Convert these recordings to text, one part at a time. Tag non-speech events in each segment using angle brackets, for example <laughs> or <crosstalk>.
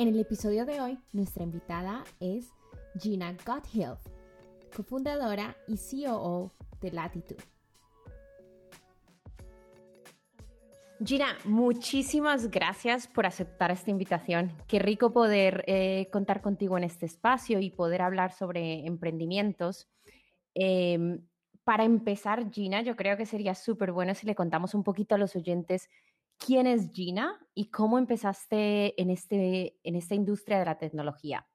En el episodio de hoy, nuestra invitada es Gina Gotthill, cofundadora y COO de Latitude. Gina, muchísimas gracias por aceptar esta invitación. Qué rico poder eh, contar contigo en este espacio y poder hablar sobre emprendimientos. Em, para empezar, Gina, yo creo que sería súper bueno si le contamos un poquito a los oyentes quién es Gina y cómo empezaste en, este, en esta industria de la tecnología.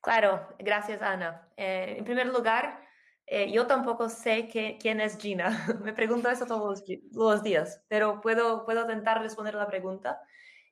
Claro, gracias Ana. Eh, en primer lugar, eh, yo tampoco sé quién es Gina. <laughs> Me pregunto eso todos los, días, pero puedo, puedo intentar responder la pregunta.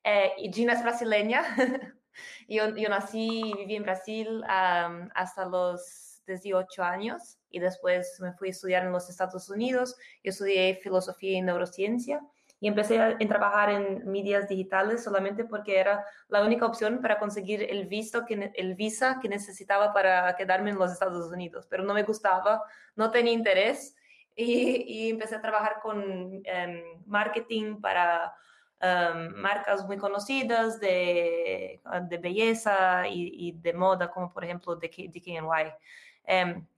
Eh, Gina es brasileña. <laughs> yo, yo, nací y viví en Brasil hasta los 18 años y después me fui a estudiar en los Estados Unidos. Yo estudié filosofía y neurociencia y empecé a, trabajar en medias digitales solamente porque era la única opción para conseguir el, visto que, el visa que necesitaba para quedarme en los Estados Unidos, pero no me gustaba, no tenía interés y, empecé a trabajar con em, marketing para em, marcas muy conocidas de, de belleza y, de moda, como por ejemplo DKNY. Um, y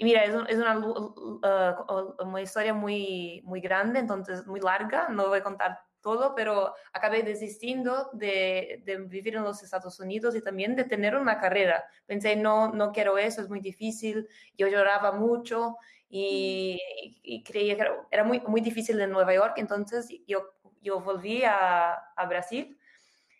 mira, es, es una, uh, una, historia muy, muy grande, entonces muy larga, no voy a contar todo, pero acabé desistiendo de, de, vivir en los Estados Unidos y también de tener una carrera. Pensé, no, no quiero eso, es muy difícil, yo lloraba mucho y, y creía que era muy, muy difícil en Nueva York, entonces yo, yo volví a, a Brasil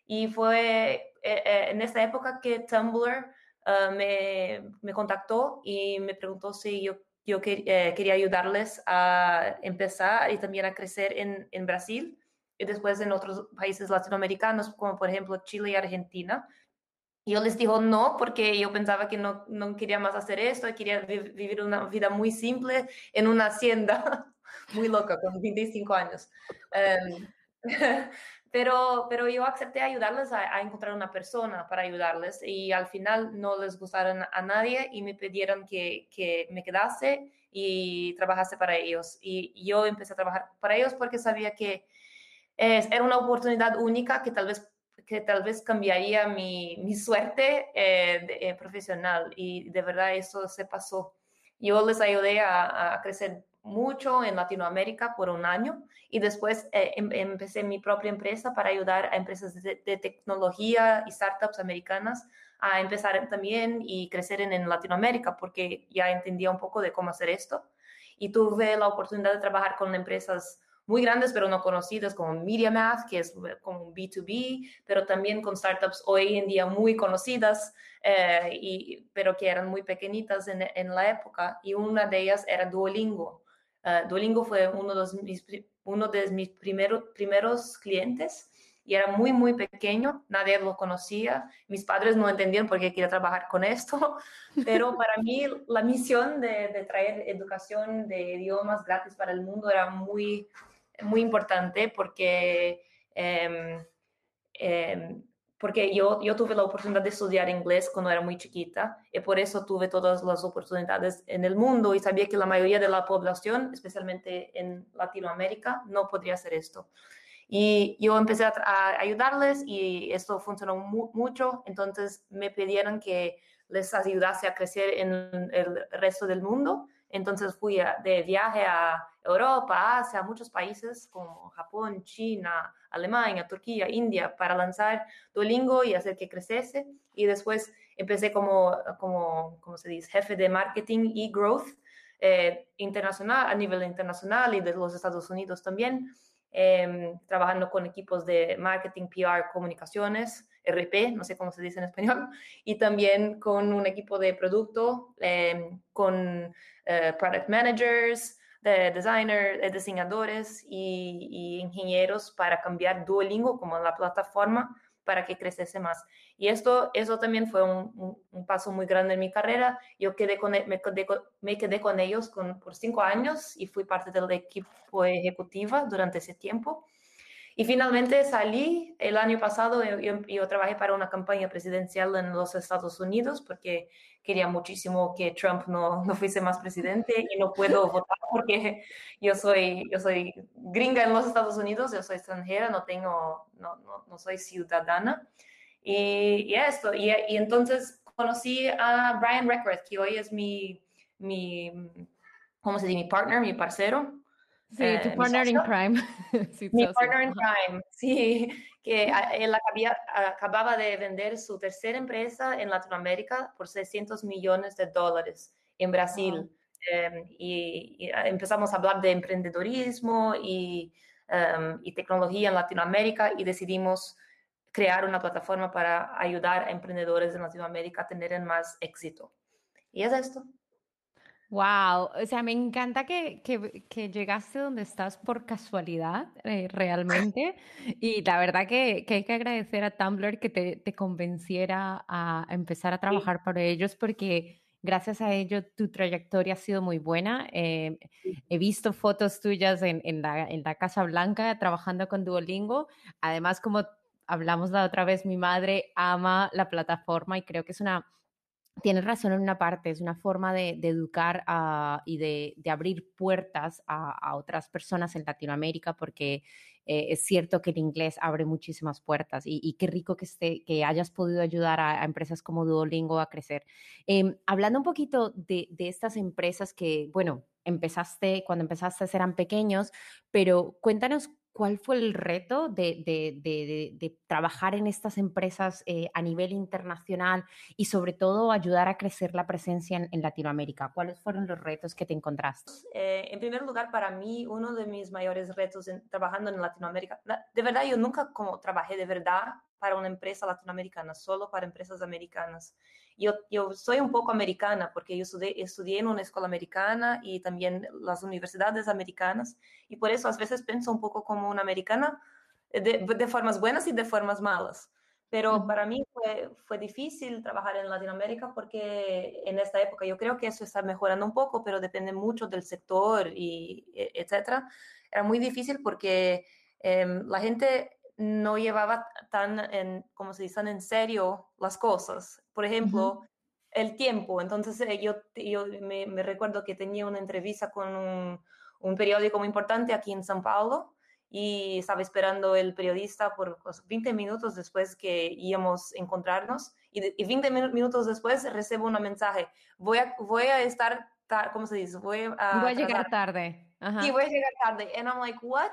y fue eh, eh, en esa época que Tumblr Ah, me, me, contactó y me preguntó si yo, yo eh, quería ayudarles a empezar y también a crecer en, en, Brasil y después en otros países latinoamericanos, como por ejemplo Chile y Argentina. Yo les dijo no, porque yo pensaba que no, no quería más hacer esto, quería vivir una vida muy simple en una hacienda <laughs> muy loca, con 25 años. Um, <laughs> pero, pero yo acepté ayudarles a, encontrar una persona para ayudarles y al final no les gustaron a nadie y me pidieron que, que me quedase y trabajase para ellos. Y yo empecé a trabajar para ellos porque sabía que era una oportunidad única que tal vez, que tal vez cambiaría mi, mi suerte eh, eh, profesional y de verdad eso se pasó. Yo les ayudé a, a crecer mucho en Latinoamérica por un año y después eh, em, empecé mi propia empresa para ayudar a empresas de, tecnología y startups americanas a empezar también y crecer en, Latinoamérica porque ya entendía un poco de cómo hacer esto y tuve la oportunidad de trabajar con empresas muy grandes pero no conocidas como MediaMath, que es como un B2B, pero también con startups hoy en día muy conocidas, eh, pero que eran muy pequeñitas en, la época, y una de ellas era Duolingo. Uh, Duolingo fue uno de mis, uno de mis primeros primeros clientes y era muy, muy pequeño, nadie lo conocía, mis padres no entendían por qué quería trabajar con esto, <laughs> pero para mí la misión de, traer educación de idiomas gratis para el mundo era muy, muy importante porque eh, eh, porque yo, yo tuve la oportunidad de estudiar inglés cuando era muy chiquita y por eso tuve todas las oportunidades en el mundo y sabía que la mayoría de la población, especialmente en Latinoamérica, no podría hacer esto. Y yo empecé a, ayudarles y esto funcionó mucho, entonces me pidieron que les ayudase a crecer en el resto del mundo. Entonces fui de viaje a Europa, Asia, a muchos países como Japón, China, Alemania, Turquía, India, para lanzar Duolingo y hacer que creciese. Y después empecé como, como, como se dice, jefe de marketing y growth eh, internacional, a nivel internacional y de los Estados Unidos también, em, trabajando con equipos de marketing, PR, comunicaciones, RP, no sé cómo se dice en español, y también con un equipo de producto, em, con eh, product managers, de designers, de diseñadores y, ingenieros para cambiar Duolingo como la plataforma para que creciese más. Y esto, eso también fue un, un, paso muy grande en mi carrera. Yo quedé con, e, me, quedé con, me quedé con ellos con, por cinco años y fui parte del equipo ejecutiva durante ese tiempo. Y finalmente salí el año pasado, yo, yo, trabajé para una campaña presidencial en los Estados Unidos porque quería muchísimo que Trump no, no fuese más presidente y no puedo <laughs> votar porque yo soy, yo soy gringa en los Estados Unidos, yo soy extranjera, no, tengo, no, no, no soy ciudadana. Y, y esto, y, y, entonces conocí a Brian Reckworth, que hoy es mi, mi, ¿cómo se dice? Mi partner, mi parcero. Sí, tu eh, partner in crime. mi partner in crime, <laughs> <laughs> sí, que él acababa de vender su tercera empresa en Latinoamérica por 600 millones de dólares en Brasil. Em, y, empezamos a hablar de emprendedorismo y, em, y tecnología en Latinoamérica y decidimos crear una plataforma para ayudar a emprendedores en Latinoamérica a tener más éxito. Y es esto. Wow, o sea, me encanta que, que, llegaste donde estás por casualidad, eh, realmente. <laughs> Y la verdad que, que, hay que agradecer a Tumblr que te, te convenciera a empezar a trabajar para ellos, porque gracias a ello tu trayectoria ha sido muy buena. Eh, he visto fotos tuyas en, en, la, en la Casa Blanca trabajando con Duolingo. Además, como hablamos la otra vez, mi madre ama la plataforma y creo que es una tienes razón en una parte, es una forma de, educar y de, abrir puertas a, otras personas en Latinoamérica, porque eh, es cierto que el inglés abre muchísimas puertas y, qué rico que, esté, que hayas podido ayudar a, empresas como Duolingo a crecer. Em, hablando un poquito de, de estas empresas que, bueno, empezaste, cuando empezaste eran pequeños, pero cuéntanos ¿Cuál fue el reto de, trabajar en estas empresas eh, a nivel internacional y sobre todo ayudar a crecer la presencia en, Latinoamérica? ¿Cuáles fueron los retos que te encontraste? Eh, en primer lugar, para mí, uno de mis mayores retos trabajando en Latinoamérica, de verdad, yo nunca como trabajé de verdad para una empresa latinoamericana, solo para empresas americanas. Yo, yo soy un poco americana porque yo estudié, estudié, en una escuela americana y también las universidades americanas y por eso a veces pienso un poco como una americana de, de formas buenas y de formas malas. Pero para mí fue, fue, difícil trabajar en Latinoamérica porque en esta época yo creo que eso está mejorando un poco, pero depende mucho del sector y e, etcétera. Era muy difícil porque eh, la gente no llevaba tan, en, como se dice, en serio las cosas. Por ejemplo, el tiempo. Entonces eh, yo, yo me, recuerdo que tenía una entrevista con un, periódico muy importante aquí en San Paulo y estaba esperando el periodista por 20 minutos después que íbamos a encontrarnos y, 20 minutos después recibo un mensaje, voy a, voy a estar, ¿cómo se dice? Voy a, voy a llegar tarde. Y voy a llegar tarde. And I'm like, what?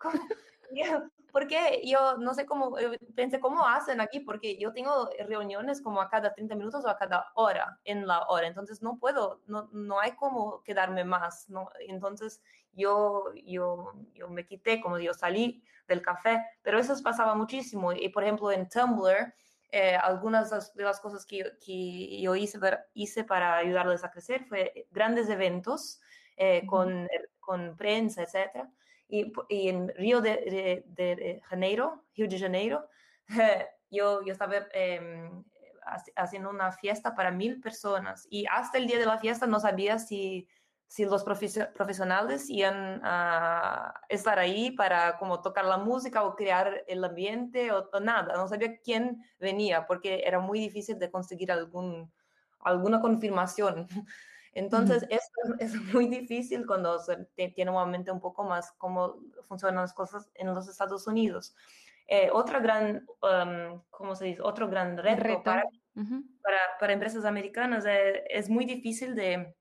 <laughs> porque yo no sé cómo, eh, pensé cómo hacen aquí, porque yo tengo reuniones como a cada 30 minutos o a cada hora en la hora, entonces no puedo, no, no hay como quedarme más, ¿no? Entonces yo, yo, yo me quité, como yo salí del café, pero eso pasaba muchísimo. Y por ejemplo en Tumblr, eh, algunas de las cosas que yo, que yo hice, hice para ayudarles a crecer fue grandes eventos eh, con, con prensa, etcétera y, en Río de, de, Janeiro, Río de Janeiro, <laughs> yo, yo estaba em, haciendo una fiesta para mil personas y hasta el día de la fiesta no sabía si, si los profesionales iban a estar ahí para como tocar la música o crear el ambiente o, nada. No sabía quién venía porque era muy difícil de conseguir algún, alguna confirmación. <laughs> Entonces, es muy difícil cuando se tiene un momento un poco más cómo funcionan las cosas en los Estados Unidos. Eh, otra gran, um, ¿cómo se dice? Otro gran reto, Para, para, empresas americanas eh, es muy difícil de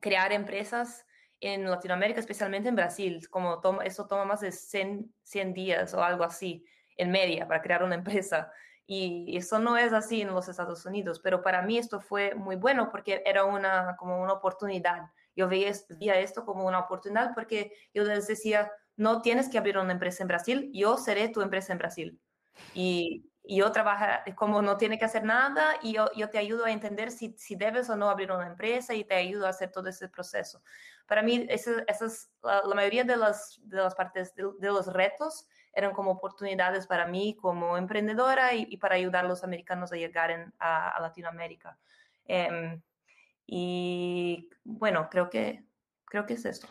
crear empresas en Latinoamérica, especialmente en Brasil, como toma, eso toma más de 100, 100 días o algo así en media para crear una <laughs> empresa. Y eso no es así en los Estados Unidos, pero para mí esto fue muy bueno porque era una, como una oportunidad. Yo veía, esto como una oportunidad porque yo les decía, no tienes que abrir una empresa en Brasil, yo seré tu empresa en Brasil. Y, yo trabajo como no tiene que hacer nada y yo, yo te ayudo a entender si, si, debes o no abrir una empresa y te ayudo a hacer todo ese proceso. para mí esa, es la, mayoría de las, de las partes de, los retos eran como oportunidades para mí como emprendedora y, para ayudar a los americanos a llegar a, Latinoamérica. Em, y bueno, creo que, creo que es esto.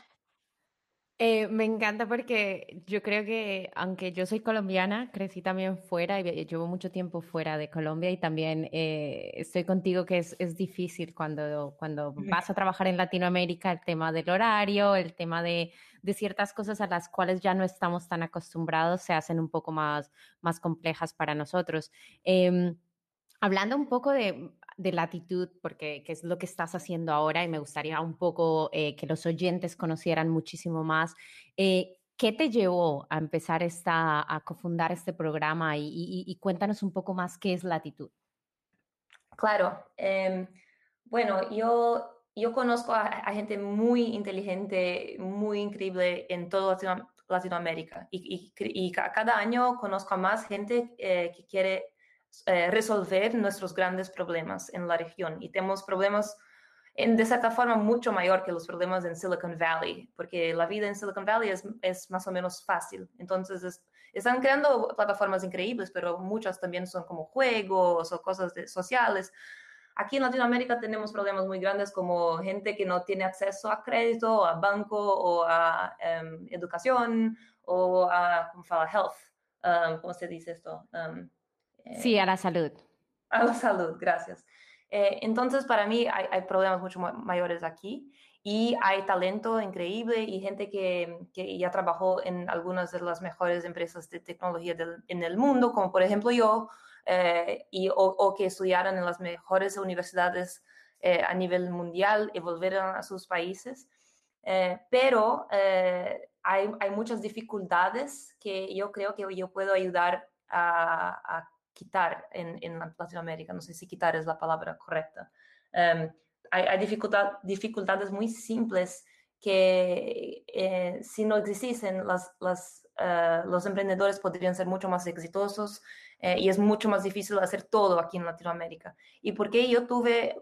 Eh, me encanta porque yo creo que, aunque yo soy colombiana, crecí también fuera y llevo mucho tiempo fuera de Colombia y también eh, estoy contigo que es, es difícil cuando, cuando vas a trabajar en Latinoamérica el tema del horario, el tema de, de, ciertas cosas a las cuales ya no estamos tan acostumbrados se hacen un poco más, más complejas para nosotros. Em, hablando un poco de de latitud, porque es lo que estás haciendo ahora y me gustaría un poco eh, que los oyentes conocieran muchísimo más. Eh, ¿Qué te llevó a empezar esta, a cofundar este programa y, cuéntanos un poco más qué es latitud? Claro, em, bueno, yo, yo conozco a, gente muy inteligente, muy increíble en toda Latinoamérica y, y, cada año conozco a más gente eh, que quiere eh, resolver nuestros grandes problemas en la región. Y tenemos problemas, en, de cierta forma, mucho mayor que los problemas en Silicon Valley, porque la vida en Silicon Valley es, es más o menos fácil. Entonces, están creando plataformas increíbles, pero muchas también son como juegos o cosas sociales. Aquí en Latinoamérica tenemos problemas muy grandes como gente que no tiene acceso a crédito, a banco o a em, educación o a, ¿cómo? Health. Um, ¿Cómo se dice esto? Um, sí, a la salud. A la salud, gracias. Eh, entonces, para mí hay, problemas mucho mayores aquí y hay talento increíble y gente que, que, ya trabajó en algunas de las mejores empresas de tecnología en el mundo, como por ejemplo yo, eh, y, o, que estudiaron en las mejores universidades eh, a nivel mundial y volvieron a sus países. pero hay, hay, muchas dificultades que yo creo que yo puedo ayudar a, a quitar en, en, Latinoamérica. No sé si quitar es la palabra correcta. Em, hay, dificultad, dificultades muy simples que eh, si no existiesen, las, las, eh, los emprendedores podrían ser mucho más exitosos eh, y es mucho más difícil hacer todo aquí en Latinoamérica. Y porque yo tuve,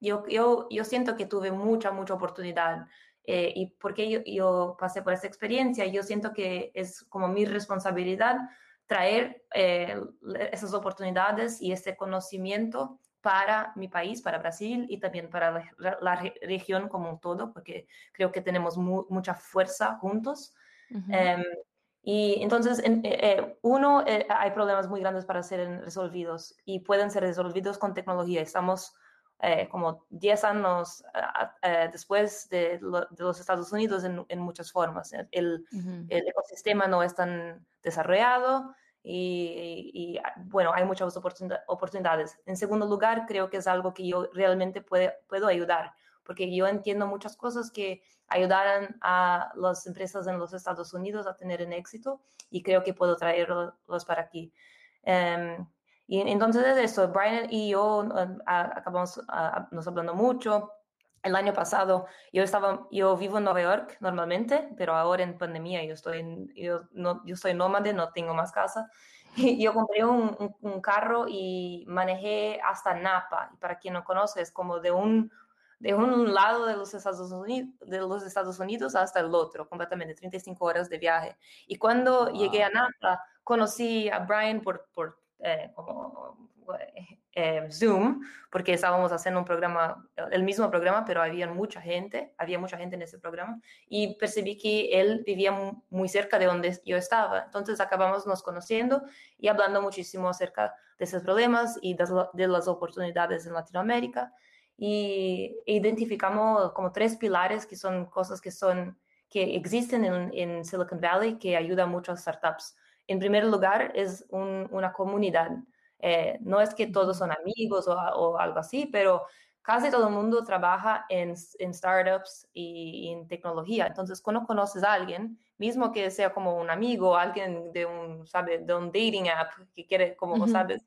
yo, yo, yo siento que tuve mucha, mucha oportunidad. y porque yo, yo pasé por esa experiencia, yo siento que es como mi responsabilidad traer eh, esas oportunidades y ese conocimiento para mi país, para Brasil y también para la, región como un todo, porque creo que tenemos mucha fuerza juntos. Em, y entonces, eh, eh, uno, hay problemas muy grandes para ser resolvidos y pueden ser resolvidos con tecnología. Estamos como 10 años después de, los Estados Unidos en, muchas formas. El, el, ecosistema no es tan desarrollado y, ah, bueno, hay muchas oportunidades. En segundo lugar, creo que es algo que yo realmente puedo ayudar, porque yo entiendo muchas cosas que ayudarán a las empresas en los Estados Unidos a tener un éxito y creo que puedo traerlos para aquí. Em, y entonces es eso, Brian y yo um, acabamos uh, nos hablando mucho, el año pasado yo estaba, yo vivo en Nueva York normalmente, pero ahora en pandemia yo estoy, yo, no, yo soy nómade, no tengo más casa. <laughs> Y yo compré un, un, carro y manejé hasta Napa. Y para quien no conoce, es como de un, de un lado de los, Estados Unidos, de los Estados Unidos hasta el otro, completamente, 35 horas de viaje. Y cuando llegué a Napa, conocí a Brian por, por eh, como eh, Zoom, porque estábamos haciendo un programa, el mismo programa, pero había mucha gente, había mucha gente en ese programa, y percibí que él vivía muy cerca de donde yo estaba. Entonces acabamos nos conociendo y hablando muchísimo acerca de esos problemas y de, las oportunidades en Latinoamérica. Y identificamos como tres pilares que son cosas que son que existen en, en Silicon Valley que ayudan mucho a startups. En primer lugar, es una comunidad. Eh, no es que todos son amigos o, algo así, pero casi todo el mundo trabaja en, en startups y, en tecnología. Entonces, cuando conoces a alguien, mismo que sea como un amigo, alguien de un, ¿sabe? De un dating app que quiere, como sabes,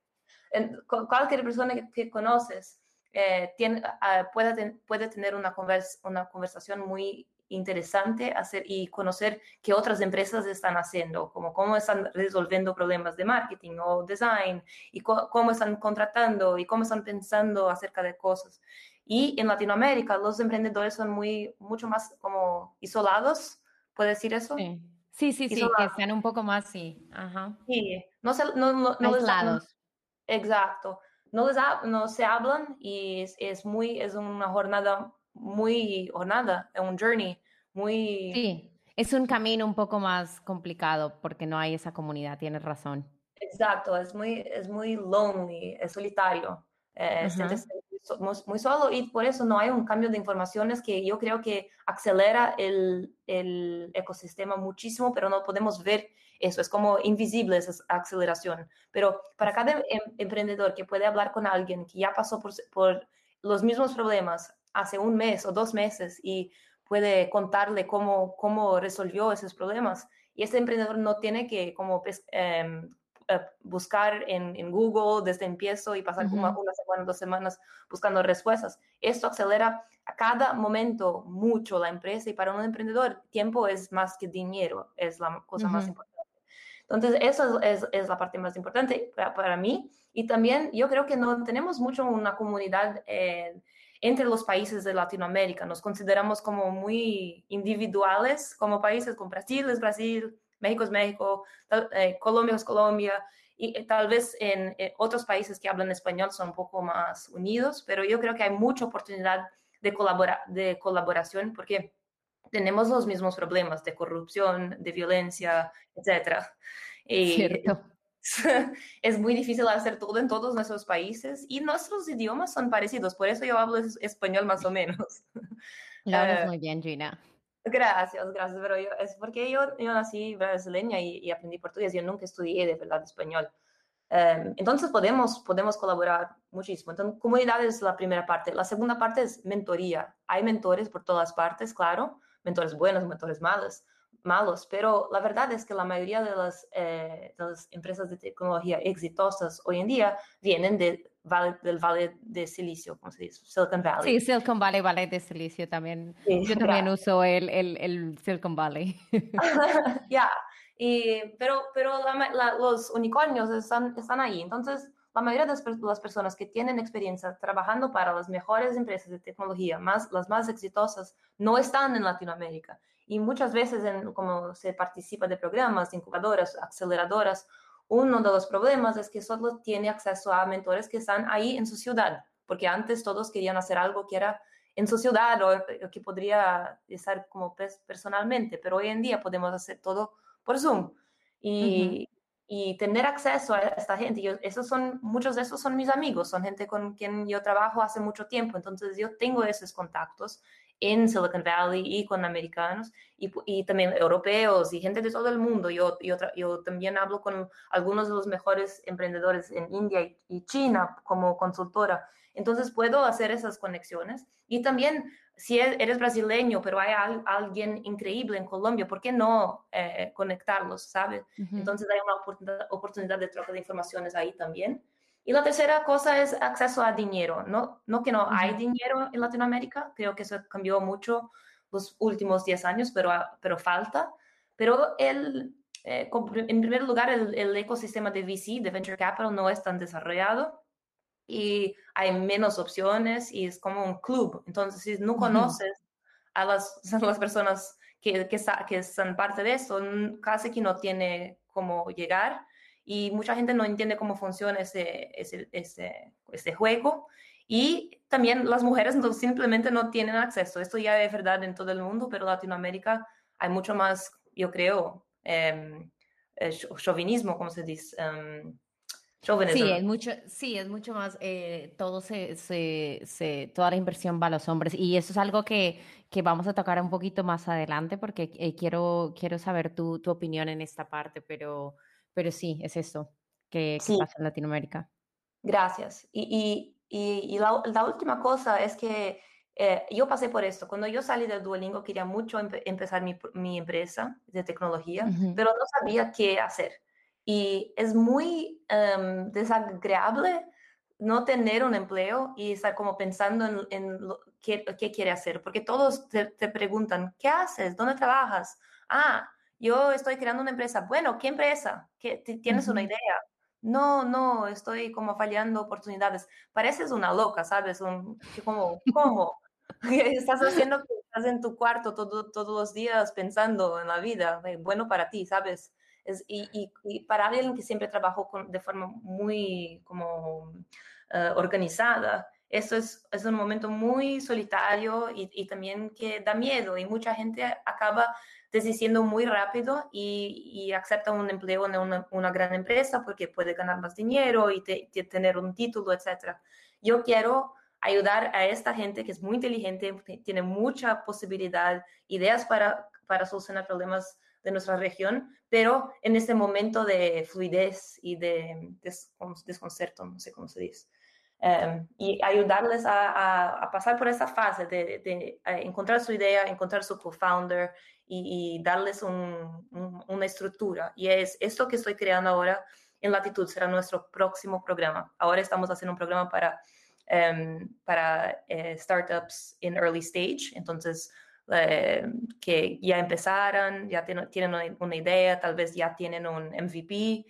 cualquier persona que, conoces eh, tiene, ah, puede, puede tener una, una conversación muy interesante hacer y conocer qué otras empresas están haciendo, como cómo están resolviendo problemas de marketing o design y cómo están contratando y cómo están pensando acerca de cosas. Y en Latinoamérica los emprendedores son muy, mucho más como isolados, ¿puede decir eso? Sí, sí, sí, sí que están un poco más, sí. Ajá. Sí, no, no, no, no Aislados. exacto. No, les no se hablan y es, es, muy, es una jornada muy, jornada, un journey muy... Sí, es un camino un poco más complicado porque no hay esa comunidad, tienes razón. Exacto, es muy, es muy lonely, es solitario, eh, muy, solo y por eso no hay un cambio de informaciones que yo creo que acelera el, el ecosistema muchísimo, pero no podemos ver eso, es como invisible esa aceleración. Pero para cada em, emprendedor que puede hablar con alguien que ya pasó por, por los mismos problemas hace un mes o dos meses y puede contarle cómo, cómo resolvió esos problemas. Y ese emprendedor no tiene que como em, eh, buscar en, en, Google desde empiezo y pasar como una semana, dos semanas buscando respuestas. Esto acelera a cada momento mucho la empresa y para un emprendedor tiempo es más que dinero, es la cosa más importante. Entonces, eso es, la parte más importante para, mí. Y también yo creo que no tenemos mucho una comunidad entre los países de Latinoamérica. Nos consideramos como muy individuales como países, con Brasil es Brasil, México es México, eh, Colombia es Colombia, y eh, tal vez en eh, otros países que hablan español son un poco más unidos, pero yo creo que hay mucha oportunidad de, colabora de colaboración porque tenemos los mismos problemas de corrupción, de violencia, etc. Y Cierto. <laughs> es muy difícil hacer todo en todos nuestros países y nuestros idiomas son parecidos, por eso yo hablo español más o menos. <laughs> Lo hablas muy bien, Gina. Gracias, gracias, pero yo, es porque yo, yo nací brasileña y, y, aprendí portugués, yo nunca estudié de verdad español. Um, entonces podemos, podemos colaborar muchísimo. Entonces, comunidad es la primera parte. La segunda parte es mentoría. Hay mentores por todas partes, claro, mentores buenos, mentores malos, malos, pero la verdad es que la mayoría de las, eh, de las empresas de tecnología exitosas hoy en día vienen de del Valle de Silicio, como se dice? Silicon Valley. Sí, Silicon Valley, Valle de Silicio también. Yo también uso el, el, el, Silicon Valley. <laughs> ya, pero, pero los unicornios están, están ahí. Entonces, la mayoría de las personas que tienen experiencia trabajando para las mejores empresas de tecnología, más, las más exitosas, no están en Latinoamérica. Y muchas veces, en, como se participa de programas, incubadoras, aceleradoras, uno de los problemas es que solo tiene acceso a mentores que están ahí en su ciudad, porque antes todos querían hacer algo que era en su ciudad o que podría estar como personalmente, pero hoy en día podemos hacer todo por Zoom. Y, y tener acceso a esta gente, yo, esos son, muchos de esos son mis amigos, son gente con quien yo trabajo hace mucho tiempo, entonces yo tengo esos contactos en Silicon Valley y con americanos y, y, también europeos y gente de todo el mundo. Yo, yo, yo, también hablo con algunos de los mejores emprendedores en India y, China como consultora. Entonces puedo hacer esas conexiones. Y también, si eres brasileño, pero hay alguien increíble en Colombia, ¿por qué no eh, conectarlos, sabes? Entonces hay una oportunidad, oportunidad de troca de informaciones ahí también. Y la tercera cosa es acceso a dinero. No, no que no hay dinero en Latinoamérica, creo que eso cambió mucho los últimos 10 años, pero, ah, pero falta. Pero el, eh, en primer lugar, el, ecosistema de VC, de Venture Capital, no es tan desarrollado y hay menos opciones y es como un club. Entonces, si no conoces a las, <laughs> las personas que, que, que son parte de eso, casi que no tiene cómo llegar y mucha gente no entiende cómo funciona ese, ese, ese, ese juego. Y también las mujeres no, simplemente no tienen acceso. Esto ya es verdad en todo el mundo, pero en Latinoamérica hay mucho más, yo creo, eh, chauvinismo, como se dice. Um, Sí, es mucho, sí, es mucho más, eh, todo se, se, se, toda la inversión va a los hombres y eso es algo que, que vamos a tocar un poquito más adelante porque eh, quiero, quiero saber tu, tu opinión en esta parte, pero, pero sí, es eso que, pasa en Latinoamérica. Gracias. Y, y, y la, la, última cosa es que eh, yo pasé por esto. Cuando yo salí del Duolingo quería mucho empezar mi, mi, empresa de tecnología, pero no sabía qué hacer. Y es muy um, desagradable no tener un empleo y estar como pensando en, en qué, qué, quiere hacer, porque todos te, te, preguntan, ¿qué haces? ¿Dónde trabajas? Ah, yo estoy creando una empresa. Bueno, ¿qué empresa? ¿Qué, ¿Tienes una idea? no, no, estoy como fallando oportunidades. Pareces una loca, ¿sabes? Un, como, ¿cómo? <laughs> estás haciendo que estás en tu cuarto todo, todos los días pensando en la vida, eh, bueno para ti, ¿sabes? Es, y, y, para alguien que siempre trabajó con, de forma muy como uh, organizada, eso es, es, un momento muy solitario y, y, también que da miedo y mucha gente acaba desistiendo muy rápido y, y acepta un empleo en una, una, gran empresa porque puede ganar más dinero y te, te tener un título, etc. Yo quiero ayudar a esta gente que es muy inteligente, tiene mucha posibilidad, ideas para, para solucionar problemas de nuestra región, pero en este momento de fluidez y de desconcerto, no sé cómo se dice. Um, y ayudarles a, a, a, pasar por esa fase de, de, encontrar su idea, encontrar su co-founder y, y, darles un, un, una estructura. Y es esto que estoy creando ahora en Latitud, será nuestro próximo programa. Ahora estamos haciendo un programa para um, para eh, startups in early stage. Entonces, eh, que ya empezaron, ya tienen, una, idea, tal vez ya tienen un MVP y,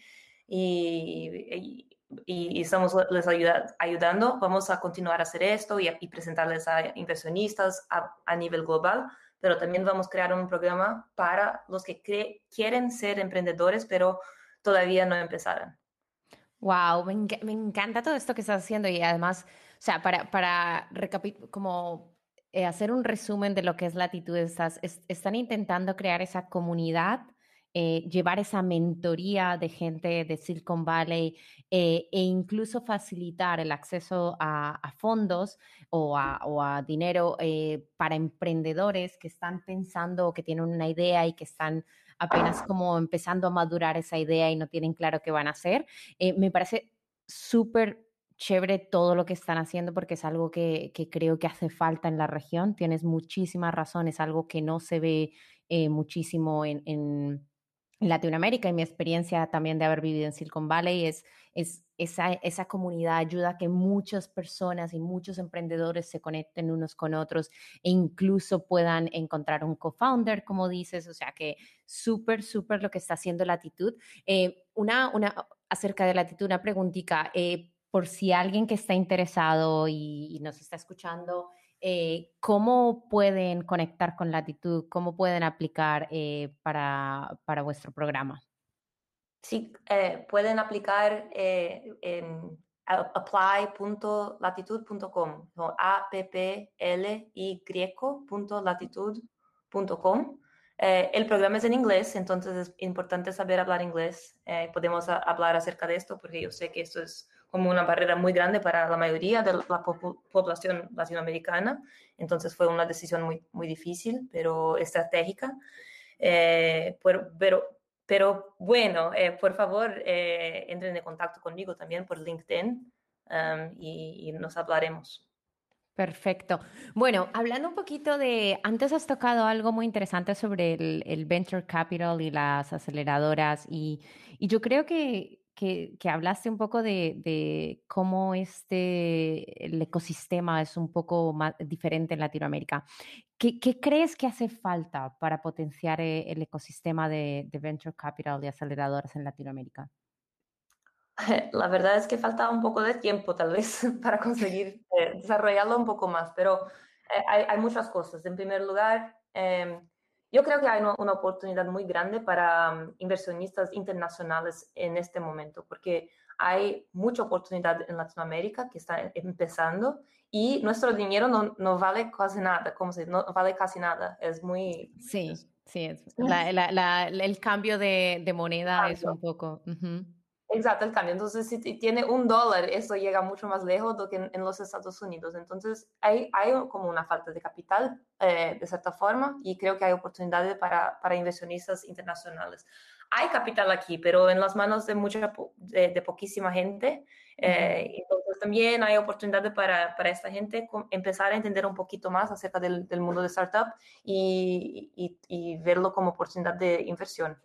y, y estamos les ayuda, ayudando. Vamos a continuar a hacer esto y, y presentarles a inversionistas a, a, nivel global, pero también vamos a crear un programa para los que quieren ser emprendedores, pero todavía no empezaron. Wow, me, me, encanta todo esto que estás haciendo y además, o sea, para, para como eh, hacer un resumen de lo que es Latitud, estás, es, están intentando crear esa comunidad, eh, llevar esa mentoría de gente de Silicon Valley eh, e incluso facilitar el acceso a, fondos o a, o a dinero para emprendedores que están pensando o que tienen una idea y que están apenas como empezando a madurar esa idea y no tienen claro qué van a hacer. Me parece súper chévere todo lo que están haciendo porque es algo que, que, creo que hace falta en la región. Tienes muchísimas razones, algo que no se ve eh, muchísimo en, en, Latinoamérica y mi experiencia también de haber vivido en Silicon Valley es, es esa, esa comunidad ayuda a que muchas personas y muchos emprendedores se conecten unos con otros e incluso puedan encontrar un co-founder, como dices, o sea que súper, súper lo que está haciendo Latitud. Eh, una, una, acerca de Latitud, una preguntita, eh, por si alguien que está interesado y, nos está escuchando, eh, ¿cómo pueden conectar con Latitud? ¿Cómo pueden aplicar eh, para, para, vuestro programa? Sí, eh, pueden aplicar en apply.latitud.com, no, a p p l y latitud.com. el programa es en inglés, entonces es importante saber hablar inglés. podemos hablar acerca de esto porque yo sé que esto es como una barrera muy grande para la mayoría de la población latinoamericana. Entonces fue una decisión muy, muy difícil, pero estratégica. Eh, por, pero, pero bueno, eh, por favor, eh, entren en contacto conmigo también por LinkedIn um, y, y nos hablaremos. Perfecto. Bueno, hablando un poquito de, antes has tocado algo muy interesante sobre el, el venture capital y las aceleradoras y, y yo creo que, que, que, hablaste un poco de, de, cómo este el ecosistema es un poco más diferente en Latinoamérica. ¿Qué, qué crees que hace falta para potenciar eh, el ecosistema de, de, venture capital y aceleradoras en Latinoamérica? <laughs> La verdad es que falta un poco de tiempo, tal vez, <laughs> para conseguir eh, desarrollarlo un poco más, pero eh, hay, hay, muchas cosas. En primer lugar, eh, yo creo que hay una, una oportunidad muy grande para um, inversionistas internacionales en este momento, porque hay mucha oportunidad en Latinoamérica que está empezando y nuestro dinero no, no vale casi nada, como se no vale casi nada, es muy... Sí, sí, es, la, la, la, el cambio de, de moneda cambio. es un poco... Uh -huh. Exacto, el cambio. Entonces, si tiene un dólar, eso llega mucho más lejos do que en, en los Estados Unidos. Entonces, hay, hay, como una falta de capital, eh, de cierta forma, y creo que hay oportunidades para, para, inversionistas internacionales. Hay capital aquí, pero en las manos de, mucha, de, de poquísima gente. Eh, entonces, también hay oportunidades para, para esta gente empezar a entender un poquito más acerca del, del mundo de startup y, y, y verlo como oportunidad de inversión.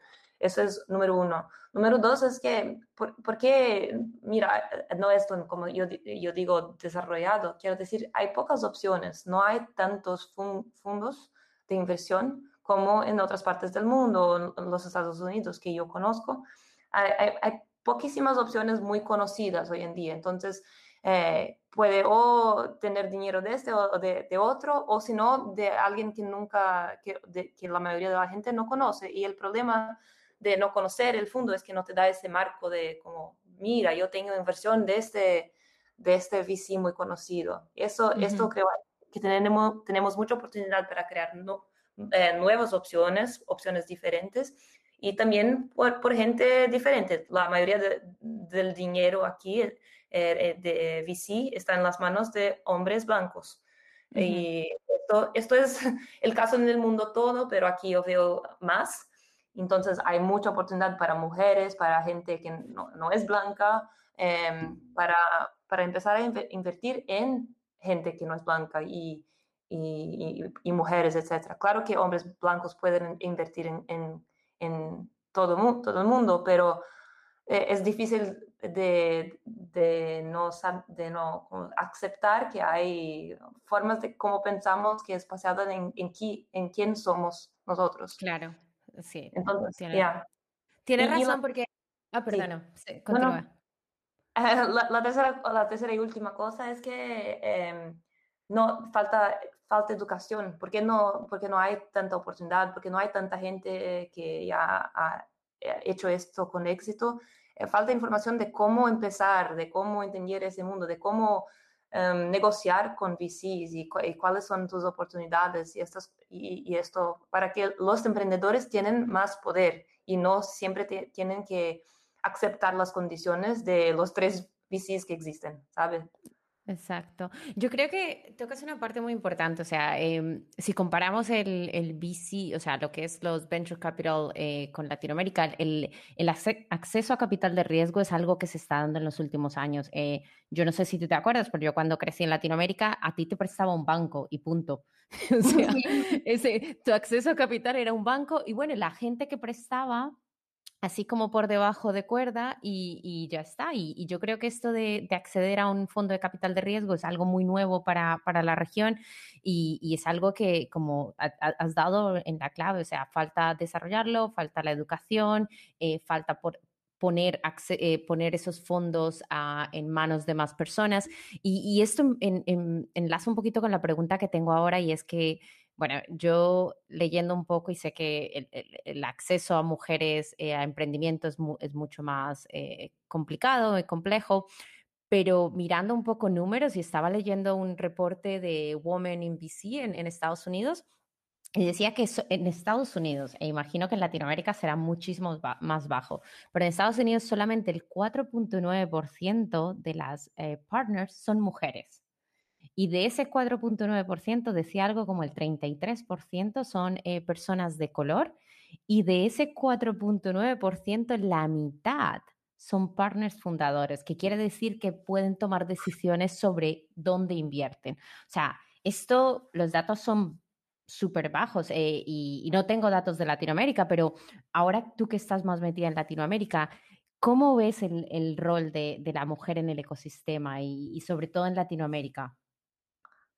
Eso es número uno. Número dos es que, ¿por, por qué? Mira, no es como yo, yo, digo desarrollado, quiero decir, hay pocas opciones, no hay tantos fondos de inversión como en otras partes del mundo, en los Estados Unidos que yo conozco. Hay, poquísimas opciones muy conocidas hoy en día. Entonces, eh, puede o tener dinero de este o de, otro, o si no, de alguien que nunca, que, la mayoría de la gente no conoce. Y el problema de no conocer el fondo es que no te da ese marco de como, mira, yo tengo inversión de este, de este VC muy conocido. Eso, Esto creo que tenemos, tenemos mucha oportunidad para crear no, eh, nuevas opciones, opciones diferentes y también por, por gente diferente. La mayoría del dinero aquí eh, de VC está en las manos de hombres blancos. Y esto, esto es <laughs> el caso en el mundo todo, pero aquí yo veo más. Entonces hay mucha oportunidad para mujeres, para gente que no, no es blanca, em, para, para, empezar a invertir en gente que no es blanca y, y, y, mujeres, etc. Claro que hombres blancos pueden invertir en, en, en todo, todo el mundo, pero eh, es difícil de, de, no, de no aceptar que hay formas de cómo pensamos que es basada en, en, en quién somos nosotros. Claro, sí. Entonces, tiene, razón porque... Ah, perdón, sí. continúa. <laughs> la, tercera, la tercera y última cosa es que em, no falta, falta educación. ¿Por qué, no, porque no hay tanta oportunidad? Porque no hay tanta gente que ya ha hecho esto con éxito. Eh, falta información de cómo empezar, de cómo entender ese mundo, de cómo em, negociar con VCs y, cuáles son tus oportunidades y, estas, y, esto para que los emprendedores tienen más poder y no siempre tienen que aceptar las condiciones de los tres VCs que existen, ¿sabes? Exacto. Yo creo que tocas una parte muy importante, o sea, em, si comparamos el, el, VC, o sea, lo que es los Venture Capital eh, con Latinoamérica, el, el acceso a capital de riesgo es algo que se está dando en los últimos años. Eh, yo no sé si tú te acuerdas, pero yo cuando crecí en Latinoamérica, a ti te prestaba un banco y punto. <laughs> o sea, ese, tu acceso a capital era un banco y bueno, la gente que prestaba así como por debajo de cuerda y, ya está. Y, yo creo que esto de, acceder a un fondo de capital de riesgo es algo muy nuevo para, la región y, es algo que, como has dado en la clave, o sea, falta desarrollarlo, falta la educación, eh, falta por, poner, eh, poner esos fondos en manos de más personas. Y, esto enlaza un poquito con la pregunta que tengo ahora y es que bueno, yo leyendo un poco y sé que el, acceso a mujeres eh, a emprendimiento es, mucho más eh, complicado y complejo, pero mirando un poco números y estaba leyendo un reporte de Women in BC en, Estados Unidos y decía que en Estados Unidos, e imagino que en Latinoamérica será muchísimo más bajo, pero en Estados Unidos solamente el 4.9% de las eh, partners son mujeres. Y de ese 4.9% decía algo como el 33% son eh, personas de color y de ese 4.9% la mitad son partners fundadores, que quiere decir que pueden tomar decisiones sobre dónde invierten. O sea, esto, los datos son súper bajos eh, y, no tengo datos de Latinoamérica, pero ahora tú que estás más metida en Latinoamérica, ¿cómo ves el, rol de, la mujer en el ecosistema y sobre todo en Latinoamérica?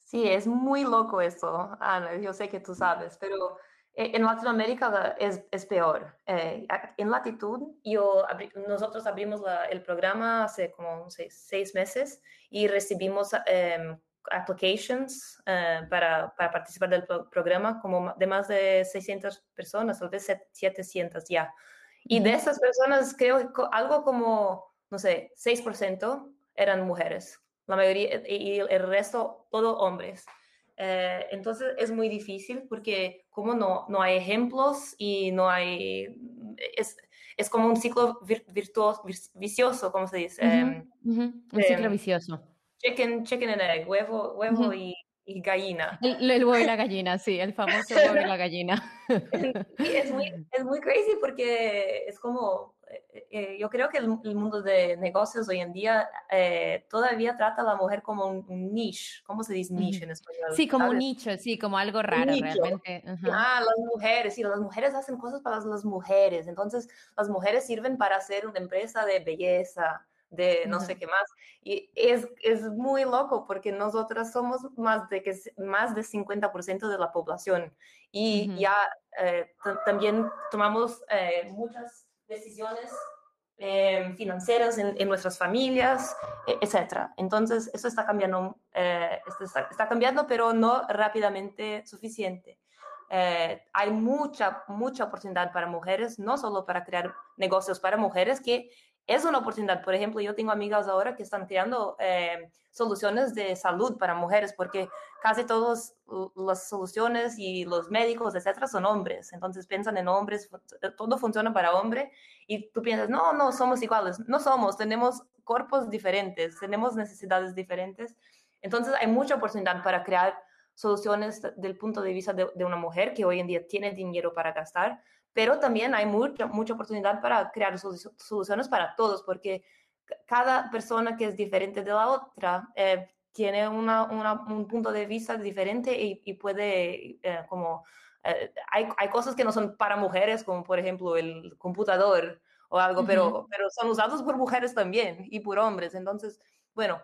Sí, es muy loco eso, Ana, yo sé que tú sabes, pero eh, en Latinoamérica es, es peor. Eh, en Latitud, yo nosotros abrimos el programa hace como seis, meses y recibimos em, applications eh, para, para, participar del programa como de más de 600 personas, tal vez 700 ya. Y de esas personas, creo que algo como, no sé, 6% eran mujeres la mayoría y el resto todo hombres. Eh, entonces es muy difícil porque como no, no hay ejemplos y no hay, es, es como un ciclo virtuoso, vicioso, como se dice. Em, un ciclo em, vicioso. Chicken, chicken and egg, huevo, huevo y, y, gallina. El, el, huevo y la gallina, sí, el famoso huevo y la gallina. <laughs> es, muy, es muy crazy porque es como eh, eh, yo creo que el, mundo de negocios hoy en día eh, todavía trata a la mujer como un, niche. ¿Cómo se dice niche en español? Sí, como un nicho, sí, como algo raro realmente. Ah, las mujeres, sí, las mujeres hacen cosas para las mujeres. Entonces, las mujeres sirven para hacer una empresa de belleza, de no sé qué más. Y es, es, muy loco porque nosotras somos más de, que, más de 50% de la población y ya también tomamos muchas decisiones eh, financieras en, nuestras familias, e, etc. Entonces, eso está cambiando, eh, está, cambiando, pero no rápidamente suficiente. Eh, hay mucha, mucha oportunidad para mujeres, no solo para crear negocios para mujeres, que es una oportunidad. Por ejemplo, yo tengo amigas ahora que están creando eh, soluciones de salud para mujeres porque casi todas las soluciones y los médicos, etcétera, son hombres. Entonces piensan en hombres, todo funciona para hombre y tú piensas, no, no somos iguales. No somos, tenemos cuerpos diferentes, tenemos necesidades diferentes. Entonces hay mucha oportunidad para crear soluciones del punto de vista de una mujer que hoy en día tiene dinero para gastar, pero también hay mucha, mucha oportunidad para crear soluciones para todos, porque cada persona que es diferente de la otra eh, tiene una, un punto de vista diferente y, puede, eh, como, eh, hay, hay, cosas que no son para mujeres, como por ejemplo el computador o algo, pero, pero son usados por mujeres también y por hombres. Entonces, bueno,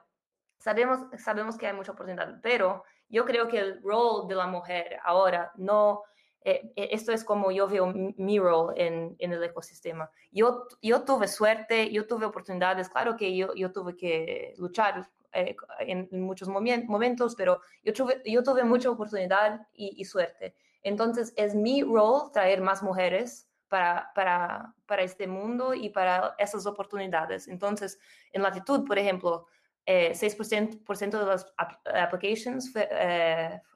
sabemos, sabemos que hay mucha oportunidad, pero yo creo que el rol de la mujer ahora no eh, eh, esto es como yo veo mi rol en, en, el ecosistema. Yo, yo tuve suerte, yo tuve oportunidades, claro que yo, yo tuve que luchar eh, en, muchos momentos, pero yo tuve, yo tuve mucha oportunidad y, suerte. Entonces es mi rol traer más mujeres para, para, para, este mundo y para esas oportunidades. Entonces, en Latitud, por ejemplo, 6% por ciento de las applications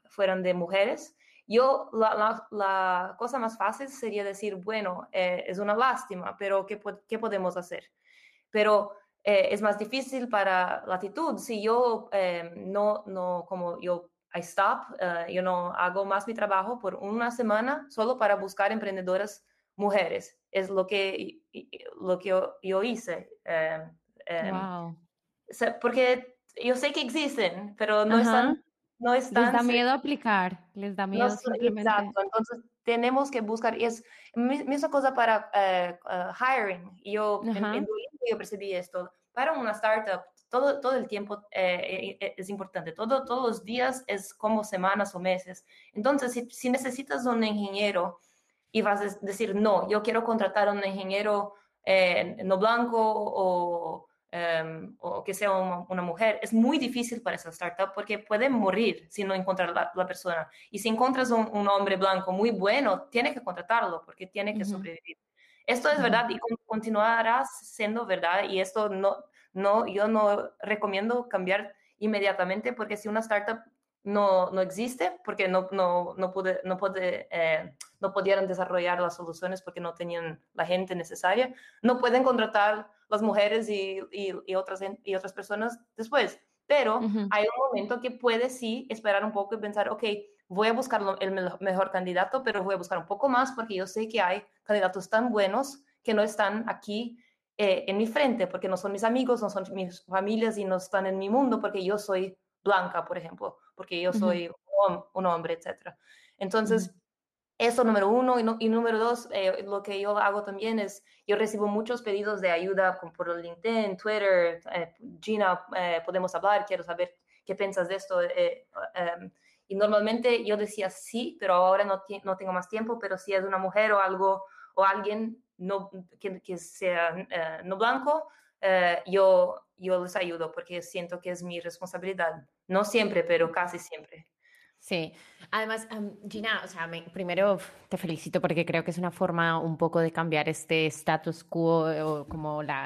fueron de mujeres yo, la, cosa más fácil sería decir, bueno, eh, es una lástima, pero ¿qué, qué podemos hacer? Pero eh, es más difícil para latitud si yo eh, no, no, como yo, I stop, yo no hago más mi trabajo por una semana solo para buscar emprendedoras mujeres. Es lo que, lo que yo, hice. wow. Porque yo sé que existen, pero no están no Les da miedo aplicar, les da miedo Exacto, entonces tenemos que buscar, y es misma cosa para eh, eh, hiring, yo en, yo percibí esto, para una startup todo, todo el tiempo eh, es importante, todo, todos los días es como semanas o meses, entonces si, si necesitas un ingeniero y vas a decir, no, yo quiero contratar a un ingeniero no blanco o Em, o que sea una, mujer, es muy difícil para esa startup porque puede morir si no encuentras la, la persona. Y si encuentras un, hombre blanco muy bueno, tiene que contratarlo porque tiene que sobrevivir. Esto es verdad y continuará siendo verdad y esto no, no, yo no recomiendo cambiar inmediatamente porque si una startup no, no existe, porque no, no, no, pude, no, puede, eh, no pudieron desarrollar las soluciones porque no tenían la gente necesaria, no pueden contratar las mujeres y, y, otras, y otras personas después. Pero hay un momento que puede sí esperar un poco y pensar, ok, voy a buscar el mejor candidato, pero voy a buscar un poco más porque yo sé que hay candidatos tan buenos que no están aquí eh, en mi frente, porque no son mis amigos, no son mis familias y no están en mi mundo, porque yo soy blanca, por ejemplo, porque yo soy un, hombre, etc. Entonces, eso número uno. Y, número dos, eh, lo que yo hago también es, yo recibo muchos pedidos de ayuda por LinkedIn, Twitter, eh, Gina, eh, podemos hablar, quiero saber qué piensas de esto. Em, y normalmente yo decía sí, pero ahora no, no tengo más tiempo, pero si es una mujer o algo, o alguien no, que, que sea no blanco, yo, yo les ayudo porque siento que es mi responsabilidad. No siempre, pero casi siempre. Sí, además, Gina, o sea, primero te felicito porque creo que es una forma un poco de cambiar este status quo o como la,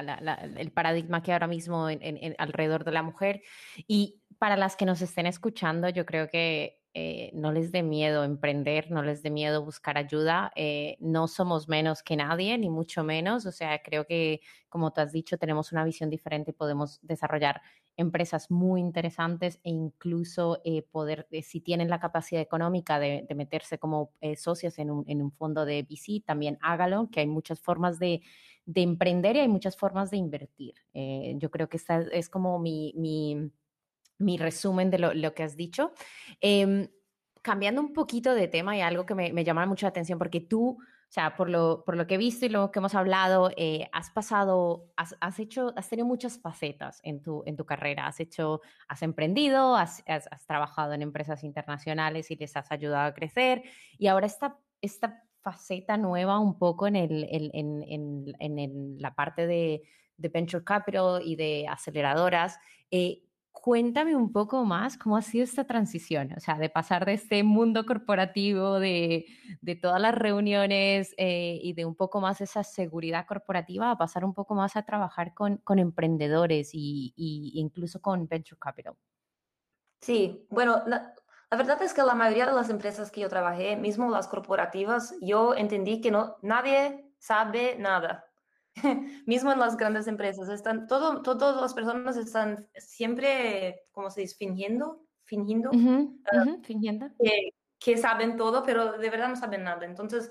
el paradigma que ahora mismo en, alrededor de la mujer. Y para las que nos estén escuchando, yo creo que eh, no les dé miedo emprender, no les dé miedo buscar ayuda. Eh, no somos menos que nadie, ni mucho menos. O sea, creo que, como tú has dicho, tenemos una visión diferente y podemos desarrollar empresas muy interesantes e incluso eh, poder, si tienen la capacidad económica de, meterse como socios en un, fondo de VC, también hágalo, que hay muchas formas de, emprender y hay muchas formas de invertir. yo creo que esta es como mi, resumen de lo, que has dicho. Em, cambiando un poquito de tema y algo que me, me llama mucho la atención, porque tú o sea, por lo, por lo que he visto y lo que hemos hablado, eh, has pasado, has, has, hecho, has tenido muchas facetas en tu, en tu carrera. Has hecho, has emprendido, has, has, trabajado en empresas internacionales y les has ayudado a crecer. Y ahora esta, esta faceta nueva un poco en, el, en, en, en la parte de, de, venture capital y de aceleradoras. Eh, cuéntame un poco más cómo ha sido esta transición, o sea, de pasar de este mundo corporativo, de, todas las reuniones eh, y de un poco más esa seguridad corporativa a pasar un poco más a trabajar con, emprendedores y, incluso con venture capital. Sí, bueno, la, la, verdad es que la mayoría de las empresas que yo trabajé, mismo las corporativas, yo entendí que no, nadie sabe nada. <laughs> mismo en las grandes empresas, están, todo, todas las personas están siempre, ¿cómo se dice? Fingiendo, fingiendo, uh, fingiendo. Que, que, saben todo, pero de verdad no saben nada. Entonces,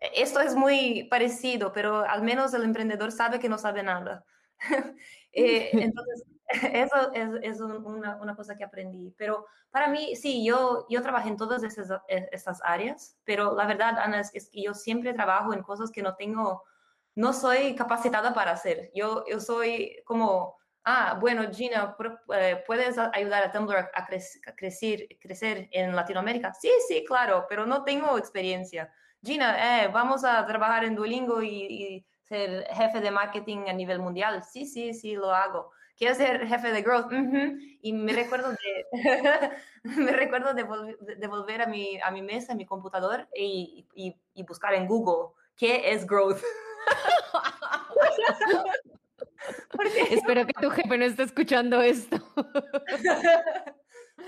e, esto es muy parecido, pero al menos el emprendedor sabe que no sabe nada. <laughs> eh, <laughs> entonces, eso es, es una, una, cosa que aprendí. Pero para mí, sí, yo, yo trabajé en todas esas, e, esas áreas, pero la verdad, Ana, es que yo siempre trabajo en cosas que no tengo no soy capacitada para hacer. Yo, yo soy como, ah, bueno, Gina, eh, ¿puedes ayudar a Tumblr a, crecer, crecer en Latinoamérica? Sí, sí, claro, pero no tengo experiencia. Gina, eh, vamos a trabajar en Duolingo y, ser jefe de marketing a nivel mundial. Sí, sí, sí, lo hago. Quiero ser jefe de growth. Y me recuerdo de, <laughs> me recuerdo de, volver a mi, a mi mesa, a mi computador y, y, y buscar en Google qué es growth. <laughs> <laughs> Espero que tu jefe no esté escuchando esto. <laughs>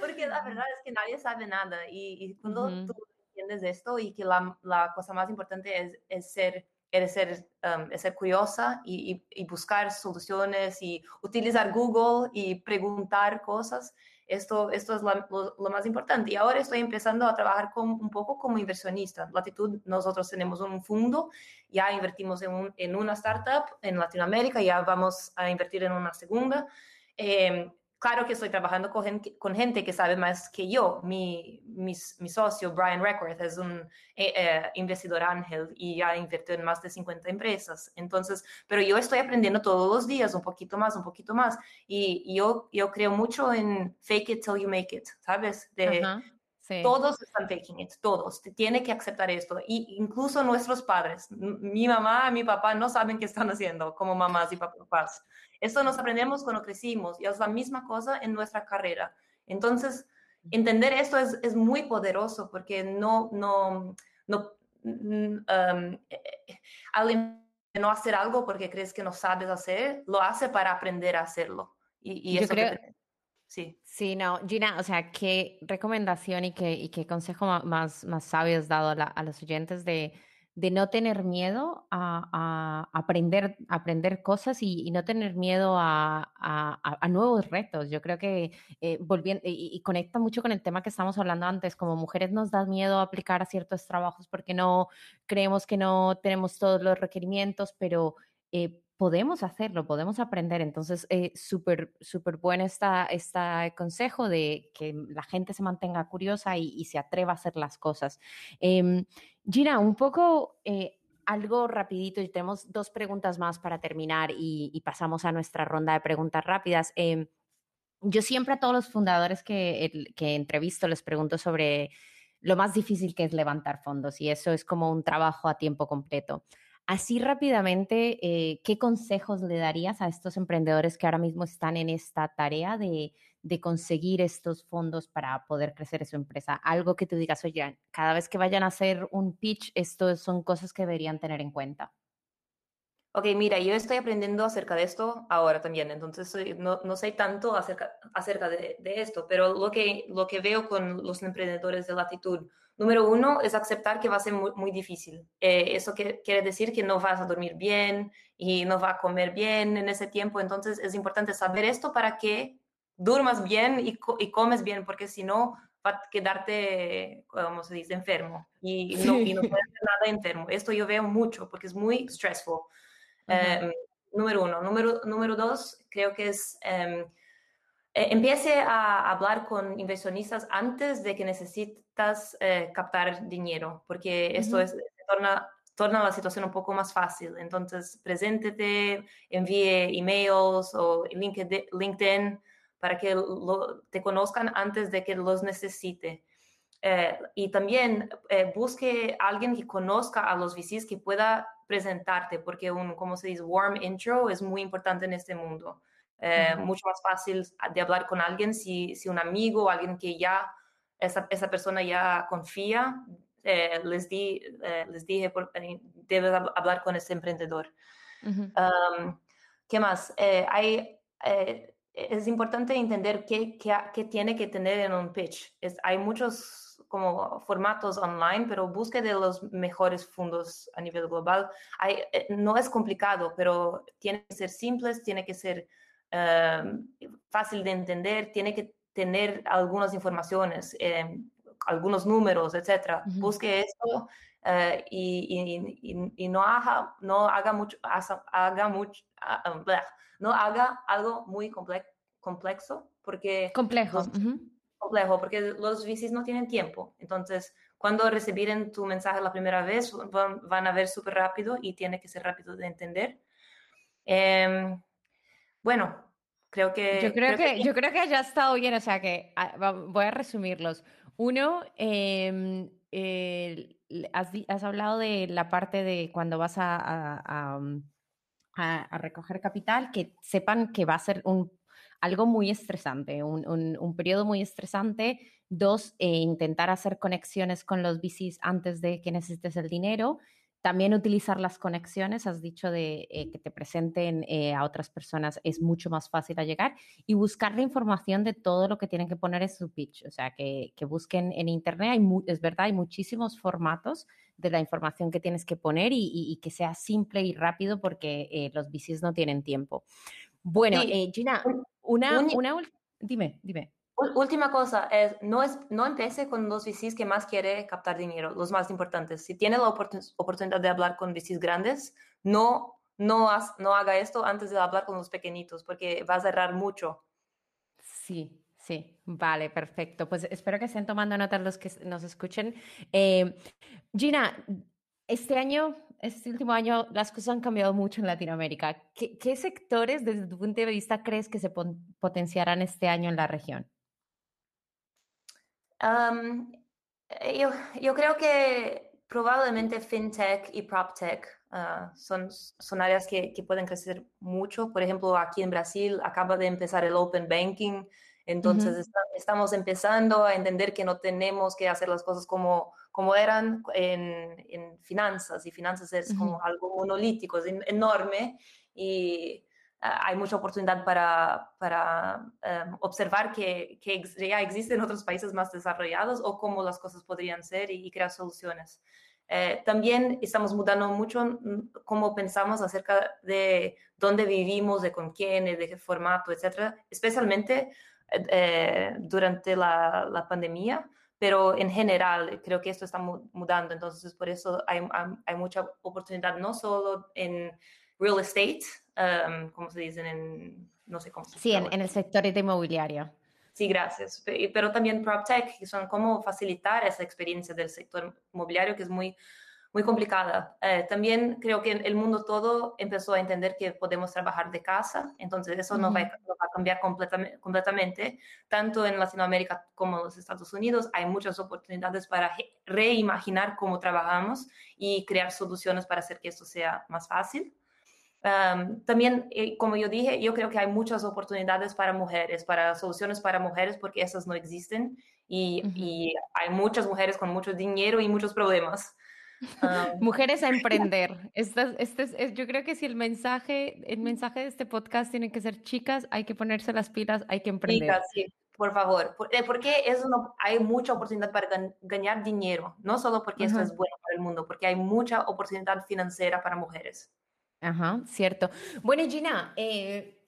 Porque la verdad es que nadie sabe nada y, cuando tú entiendes esto y que la, la cosa más importante es, es ser es ser, um, es ser curiosa y, y, buscar soluciones y utilizar Google y preguntar cosas, esto, esto es lo, más importante. Y ahora estoy empezando a trabajar un poco como inversionista. Latitud, nosotros tenemos un fondo, ya invertimos en una startup en Latinoamérica, ya vamos a invertir en una segunda. Eh, claro que estoy trabajando con con gente, que sabe más que yo. Mi, mi, socio, Brian Reckworth, es un eh, eh, investidor ángel y ya invirtió en más de 50 empresas. Entonces, pero yo estoy aprendiendo todos los días un poquito más, un poquito más. Y, yo, yo creo mucho en fake it till you make it, ¿sabes? Todos están faking it, todos. Tiene que aceptar esto. Y incluso nuestros padres, mi mamá y mi papá no saben qué están haciendo como mamás y papás. Esto nos aprendemos cuando crecimos y es la misma cosa en nuestra carrera. Entonces, entender esto es, es muy poderoso porque no, no, no, um, alguien no hacer algo porque crees que no sabes hacer, lo hace para aprender a hacerlo. Y, y eso creo... Sí. Sí, no, Gina, o sea, qué recomendación y qué, y qué consejo más, más sabio has dado a, a los oyentes de, de no tener miedo a, aprender, aprender cosas y, no tener miedo a, nuevos retos. Yo creo que eh, volviendo, y, conecta mucho con el tema que estamos hablando antes, como mujeres nos da miedo aplicar a ciertos trabajos porque no creemos que no tenemos todos los requerimientos, pero eh, podemos hacerlo, podemos aprender. Entonces, eh, súper, súper bueno esta, este consejo de que la gente se mantenga curiosa y, se atreva a hacer las cosas. Eh, Gina, un poco eh, algo rapidito y tenemos dos preguntas más para terminar y, pasamos a nuestra ronda de preguntas rápidas. Em, yo siempre a todos los fundadores que, que entrevisto les pregunto sobre lo más difícil que es levantar fondos y eso es como un trabajo a tiempo completo. Así rápidamente, eh, ¿qué consejos le darías a estos emprendedores que ahora mismo están en esta tarea de, conseguir estos fondos para poder crecer su empresa? Algo que tú digas, oye, cada vez que vayan a hacer un pitch, esto son cosas que deberían tener en cuenta. Ok, mira, yo estoy aprendiendo acerca de esto ahora también, entonces no, no, sé tanto acerca, de, de, esto, pero lo que, lo que veo con los emprendedores de latitud, Número uno es aceptar que va a ser muy, difícil. Eh, eso que, quiere decir que no vas a dormir bien y no vas a comer bien en ese tiempo. Entonces es importante saber esto para que durmas bien y, y comes bien, porque si no va a quedarte, como se dice, enfermo y no, y no puedes hacer nada enfermo. Esto yo veo mucho porque es muy stressful. Em, número uno. Número, número dos, creo que es... Em, eh, empiece a hablar con inversionistas antes de que necesitas eh, captar dinero, porque esto es, torna, torna la situación un poco más fácil. Entonces, preséntete, envíe emails o LinkedIn para que te conozcan antes de que los necesite. Eh, y también eh, busque a alguien que conozca a los VCs que pueda presentarte, porque un, como se dice, warm intro es muy importante en este mundo. Eh, mucho más fácil de hablar con alguien si, si un amigo o alguien que ya, esa, esa persona ya confía, les, di, les dije, por, debes hablar con ese emprendedor. Um, ¿Qué más? hay es importante entender qué, qué, qué, tiene que tener en un pitch. Es, hay muchos como formatos online, pero busque de los mejores fondos a nivel global. Hay, eh, no es complicado, pero tiene que ser simples, tiene que ser em, fácil de entender, tiene que tener algunas informaciones, em, algunos números, etc. Busque esto uh, y, y, y, no haga, no haga mucho, haga mucho, ah, no haga algo muy complejo, porque complejo complejo porque los VCs no tienen tiempo. Entonces, cuando reciben tu mensaje la primera vez, van, a ver súper rápido y tiene que ser rápido de entender. Em, bueno, creo que... Yo creo, que, yo creo que ya ha estado bien, o sea que ah, voy a resumirlos. Uno, em, has, hablado de la parte de cuando vas a, a, recoger capital, que sepan que va a ser un algo muy estresante, un, periodo muy estresante. Dos, eh, intentar hacer conexiones con los VCs antes de que necesites el dinero. También utilizar las conexiones, has dicho de eh, que te presenten eh, a otras personas es mucho más fácil a llegar y buscar la información de todo lo que tienen que poner en su pitch, o sea, que, busquen en Internet, hay es verdad, hay muchísimos formatos de la información que tienes que poner y, que sea simple y rápido porque los VCs no tienen tiempo. Bueno, Gina, una, una, dime, dime. Última cosa es no, es, no empiece con los VCs que más quiere captar dinero, los más importantes. Si tiene la oportunidad de hablar con VCs grandes, no, no, no haga esto antes de hablar con los pequeñitos, porque va a cerrar mucho. Sí, sí, vale, perfecto. Pues espero que estén tomando nota los que nos escuchen. Eh, Gina, este año, este último año, las cosas han cambiado mucho en Latinoamérica. ¿Qué, sectores, desde tu punto de vista, crees que se potenciarán este año en la región? Yo, creo que probablemente fintech y proptech uh, son, son áreas que, pueden crecer mucho. Por ejemplo, aquí en Brasil acaba de empezar el open banking, entonces estamos empezando a entender que no tenemos que hacer las cosas como como eran en, finanzas, y finanzas es como algo monolítico, es enorme y ah, hay mucha oportunidad para, para em, observar que, que, ya existen otros países más desarrollados o cómo las cosas podrían ser y, crear soluciones. Eh, también estamos mudando mucho mm, cómo pensamos acerca de dónde vivimos, de con quién, de qué formato, etcétera, especialmente eh, durante la, la pandemia pero en general creo que esto está mudando, entonces por eso hay, hay mucha oportunidad, no solo en real estate, um, como se dice en, no sé cómo se Sí, en, en, el sector de inmobiliario. Sí, gracias, pero también PropTech, que son cómo facilitar esa experiencia del sector inmobiliario, que es muy muy complicada. Eh, también creo que el mundo todo empezó a entender que podemos trabajar de casa, entonces eso no, va, a cambiar completamente, completamente. Tanto en Latinoamérica como en los Estados Unidos hay muchas oportunidades para reimaginar cómo trabajamos y crear soluciones para hacer que esto sea más fácil. También, eh, como yo dije, yo creo que hay muchas oportunidades para mujeres, para soluciones para mujeres, porque esas no existen y, y hay muchas mujeres con mucho dinero y muchos problemas. Ah, Mujeres a <laughs> emprender. Este, este es, yo creo que si el mensaje, el mensaje de este podcast tiene que ser chicas, hay que ponerse las pilas, hay que emprender. Chicas, sí, por favor. Eh, porque es hay mucha oportunidad para ganar dinero, no solo porque eso es bueno para el mundo, porque hay mucha oportunidad financiera para mujeres. Ajá, cierto. Bueno, Gina, eh,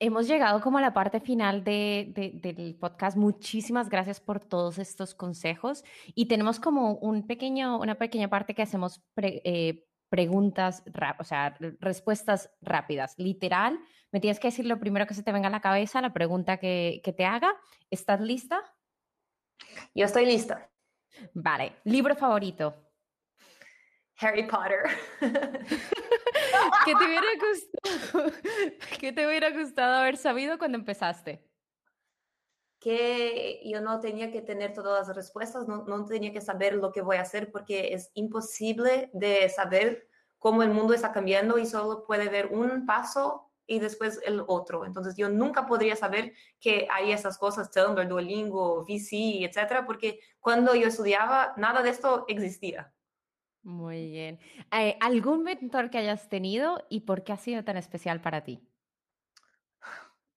Hemos llegado como a la parte final del podcast. Muchísimas gracias por todos estos consejos. Y tenemos como un pequeño, una pequeña parte que hacemos eh, preguntas, o sea, respuestas rápidas. Literal, me tienes que decir lo primero que se te venga a la cabeza, la pregunta que, que te haga. ¿Estás lista? Yo estoy lista. Vale. ¿Libro favorito? Harry Potter. <laughs> ¿Qué te hubiera gustado? ¿Qué te hubiera gustado haber sabido cuando empezaste? que yo no tenía que tener todas las respuestas, no, no, tenía que saber lo que voy a hacer porque es imposible de saber cómo el mundo está cambiando y solo puede ver un paso y después el otro. Entonces yo nunca podría saber que hay esas cosas, Tumblr, Duolingo, VC, etcétera, porque cuando yo estudiaba nada de esto existía. Muy bien. Eh, ¿Algún mentor que hayas tenido y por qué ha sido tan especial para ti?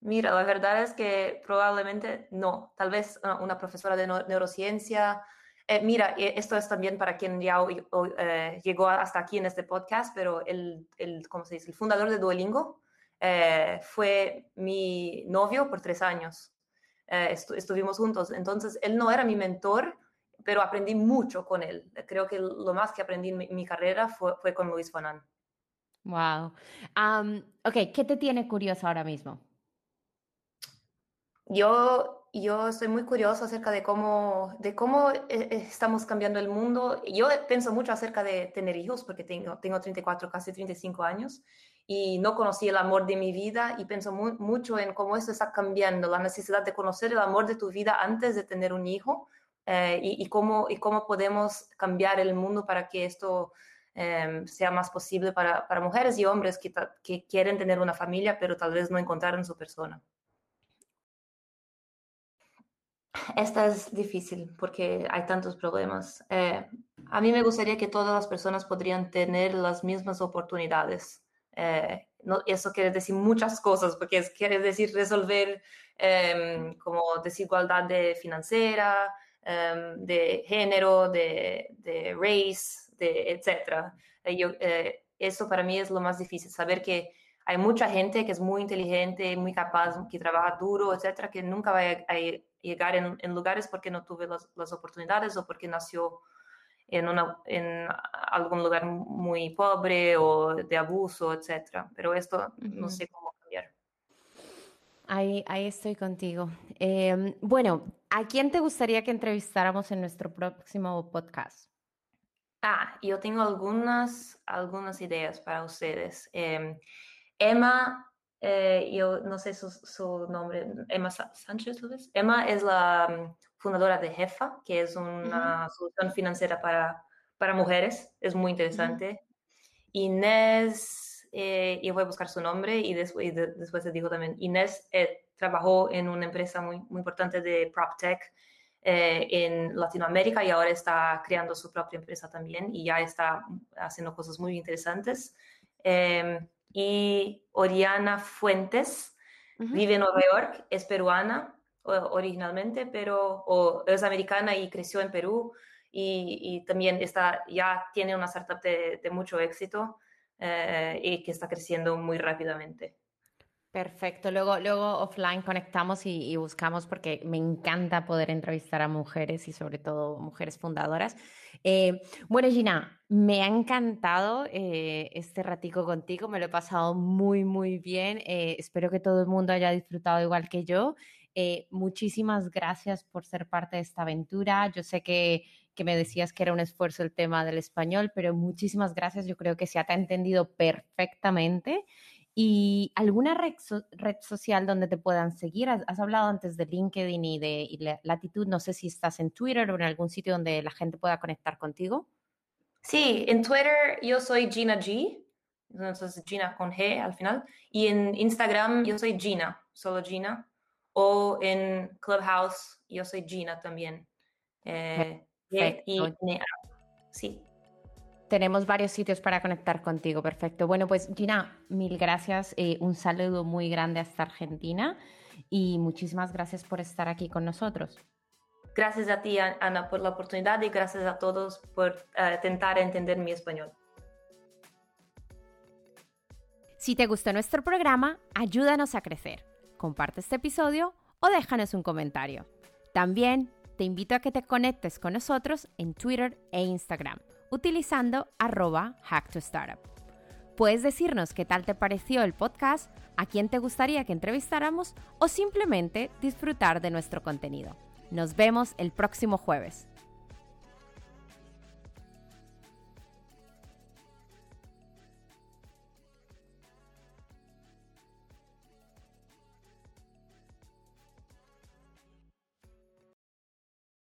Mira, la verdad es que probablemente no. Tal vez ah, una profesora de neurociencia. Eh, mira, esto es también para quien ya eh, llegó hasta aquí en este podcast, pero el, el, ¿cómo se dice? el fundador de Duolingo eh, fue mi novio por tres años. estuvimos juntos. Entonces, él no era mi mentor, pero aprendí mucho con él. Creo que lo más que aprendí en mi, carrera fue, fue, con Luis Fanan. Wow. ok, ¿qué te tiene curioso ahora mismo? Yo, yo estoy muy curioso acerca de cómo, de cómo eh, eh, estamos cambiando el mundo. Yo pienso mucho acerca de tener hijos porque tengo, tengo 34, casi 35 años y no conocí el amor de mi vida y pienso mucho en cómo esto está cambiando, la necesidad de conocer el amor de tu vida antes de tener un hijo eh, y, cómo, y cómo podemos cambiar el mundo para que esto em, sea más posible para, para, mujeres y hombres que, que quieren tener una familia pero tal vez no encontraron su persona. Esta es difícil porque hay tantos problemas. Eh, a mí me gustaría que todas las personas podrían tener las mismas oportunidades. Eh, no, eso quiere decir muchas cosas, porque quiere decir resolver em, como desigualdad de financiera, em, de género, de, de race, de, etc. Eh, eso para mí es lo más difícil, saber que hay mucha gente que es muy inteligente, muy capaz, que trabaja duro, etcétera, que nunca va a, llegar en, lugares porque no tuve las, oportunidades o porque nació en, una, en algún lugar muy pobre o de abuso, etcétera. Pero esto no sé cómo. Ahí, ahí estoy contigo. Em, bueno, ¿a quién te gustaría que entrevistáramos en nuestro próximo podcast? Ah, yo tengo algunas, algunas ideas para ustedes. Em, Emma, eh, yo no sé su, nombre, Emma Sánchez, Emma es la mm, fundadora de Jefa, que es una solución financiera para, para mujeres, es muy interesante. Inés, eh, yo voy a buscar su nombre y, después, después te digo también, Inés eh, trabajó en una empresa muy, muy importante de PropTech en Latinoamérica y ahora está creando su propia empresa también y ya está haciendo cosas muy interesantes. Em, y Oriana Fuentes. Vive en Nueva York, es peruana originalmente, pero es americana y creció en Perú y, también está, ya tiene una startup de, mucho éxito eh, y que está creciendo muy rápidamente. Perfecto, luego, luego offline conectamos y, buscamos porque me encanta poder entrevistar a mujeres y sobre todo mujeres fundadoras. Eh, bueno, Gina, me ha encantado eh, este ratico contigo, me lo he pasado muy, muy bien. Eh, espero que todo el mundo haya disfrutado igual que yo. Muchísimas gracias por ser parte de esta aventura. Yo sé que, que me decías que era un esfuerzo el tema del español, pero muchísimas gracias. Yo creo que se ha entendido perfectamente. ¿Y alguna red, social donde te puedan seguir? Has, hablado antes de LinkedIn y de Latitud. No sé si estás en Twitter o en algún sitio donde la gente pueda conectar contigo. Sí, en Twitter yo soy Gina G. Entonces Gina con G al final. Y en Instagram yo soy Gina, solo Gina. O en Clubhouse yo soy Gina también. Eh, y, sí tenemos varios sitios para conectar contigo. Perfecto. Bueno, pues Gina, mil gracias. Eh, un saludo muy grande hasta Argentina y muchísimas gracias por estar aquí con nosotros. Gracias a ti, Ana, por la oportunidad y gracias a todos por uh, intentar entender mi español. Si te gustó nuestro programa, ayúdanos a crecer. Comparte este episodio o déjanos un comentario. También te invito a que te conectes con nosotros en Twitter e Instagram utilizando arroba hacktostartup. Puedes decirnos qué tal te pareció el podcast, a quién te gustaría que entrevistáramos o simplemente disfrutar de nuestro contenido. Nos vemos el próximo jueves.